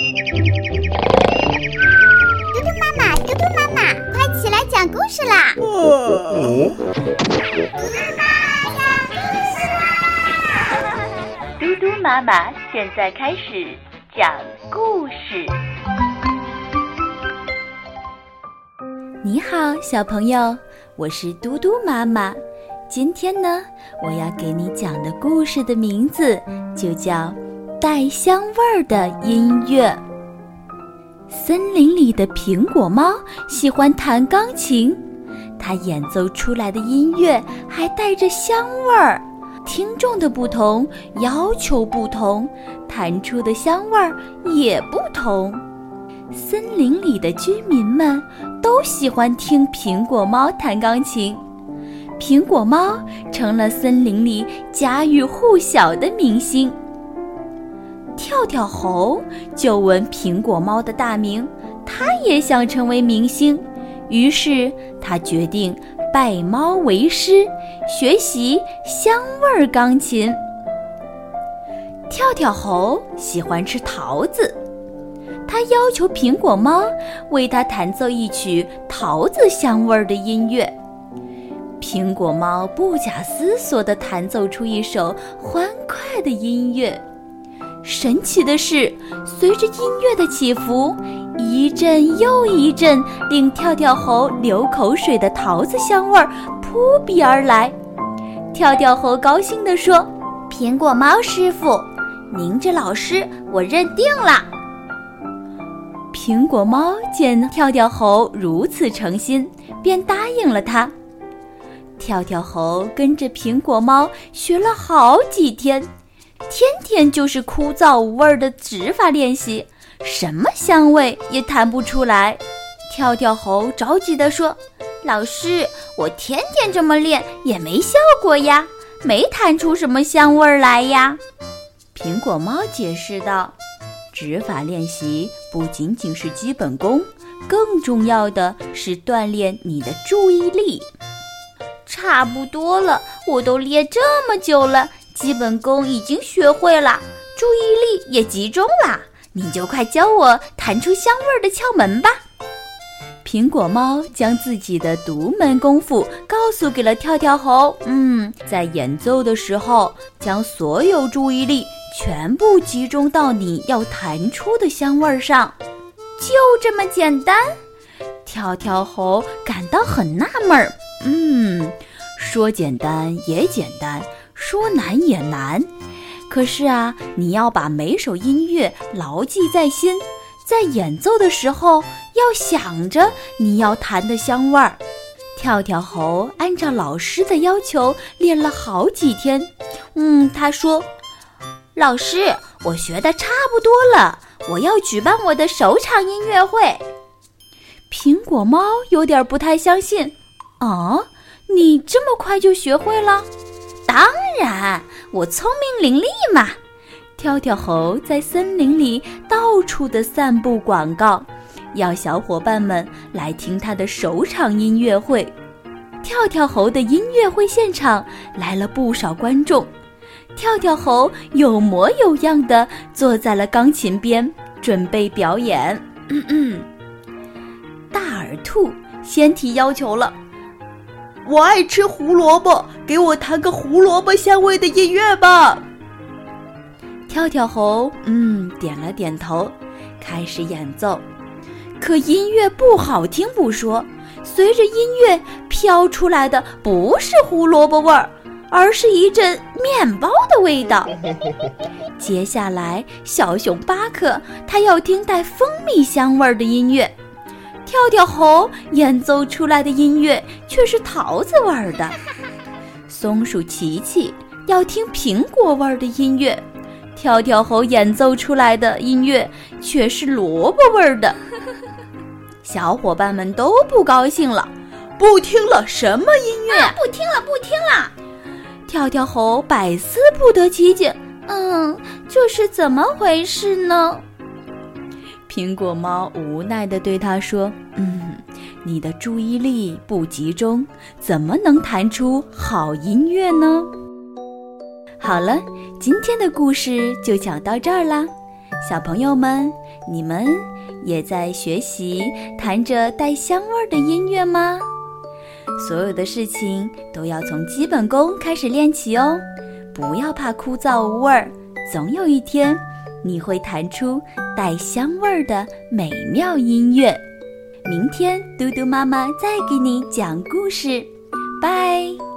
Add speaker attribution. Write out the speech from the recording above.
Speaker 1: 嘟嘟妈妈，嘟嘟妈妈，快起来讲故事啦！嘟嘟妈妈讲故事啦！
Speaker 2: 嘟嘟妈妈现在开始讲故事。
Speaker 3: 你好，小朋友，我是嘟嘟妈妈。今天呢，我要给你讲的故事的名字就叫《带香味儿的音乐》。森林里的苹果猫喜欢弹钢琴，它演奏出来的音乐还带着香味儿。听众的不同，要求不同，弹出的香味儿也不同。森林里的居民们都喜欢听苹果猫弹钢琴。苹果猫成了森林里家喻户晓的明星。跳跳猴就闻苹果猫的大名，他也想成为明星，于是他决定拜猫为师，学习香味儿钢琴。跳跳猴喜欢吃桃子，他要求苹果猫为他弹奏一曲桃子香味儿的音乐。苹果猫不假思索地弹奏出一首欢快的音乐。神奇的是，随着音乐的起伏，一阵又一阵令跳跳猴流口水的桃子香味儿扑鼻而来。跳跳猴高兴地说：“苹果猫师傅，您这老师我认定了。”苹果猫见跳跳猴如此诚心，便答应了他。跳跳猴跟着苹果猫学了好几天，天天就是枯燥无味的指法练习，什么香味也弹不出来。跳跳猴着急地说：“老师，我天天这么练也没效果呀，没弹出什么香味来呀。”苹果猫解释道：“指法练习不仅仅是基本功，更重要的是锻炼你的注意力。”差不多了，我都练这么久了，基本功已经学会了，注意力也集中了。你就快教我弹出香味儿的窍门吧！苹果猫将自己的独门功夫告诉给了跳跳猴。嗯，在演奏的时候，将所有注意力全部集中到你要弹出的香味儿上，就这么简单。跳跳猴感到很纳闷儿。嗯，说简单也简单，说难也难。可是啊，你要把每首音乐牢记在心，在演奏的时候要想着你要弹的香味儿。跳跳猴按照老师的要求练了好几天。嗯，他说：“老师，我学的差不多了，我要举办我的首场音乐会。”苹果猫有点不太相信。哦，你这么快就学会了？当然，我聪明伶俐嘛。跳跳猴在森林里到处的散布广告，要小伙伴们来听他的首场音乐会。跳跳猴的音乐会现场来了不少观众。跳跳猴有模有样的坐在了钢琴边，准备表演。嗯嗯，大耳兔先提要求了。
Speaker 4: 我爱吃胡萝卜，给我弹个胡萝卜香味的音乐吧。
Speaker 3: 跳跳猴嗯点了点头，开始演奏。可音乐不好听不说，随着音乐飘出来的不是胡萝卜味儿，而是一阵面包的味道。接下来，小熊巴克他要听带蜂蜜香味儿的音乐。跳跳猴演奏出来的音乐却是桃子味儿的，松鼠琪琪要听苹果味儿的音乐，跳跳猴演奏出来的音乐却是萝卜味儿的。小伙伴们都不高兴了，
Speaker 4: 不听了，什么音乐？
Speaker 1: 不听了，不听了！
Speaker 3: 跳跳猴百思不得其解，嗯，这是怎么回事呢？苹果猫无奈地对他说：“嗯，你的注意力不集中，怎么能弹出好音乐呢？”好了，今天的故事就讲到这儿啦。小朋友们，你们也在学习弹着带香味儿的音乐吗？所有的事情都要从基本功开始练起哦，不要怕枯燥无味儿，总有一天你会弹出带香味儿的美妙音乐。明天嘟嘟妈妈再给你讲故事，拜。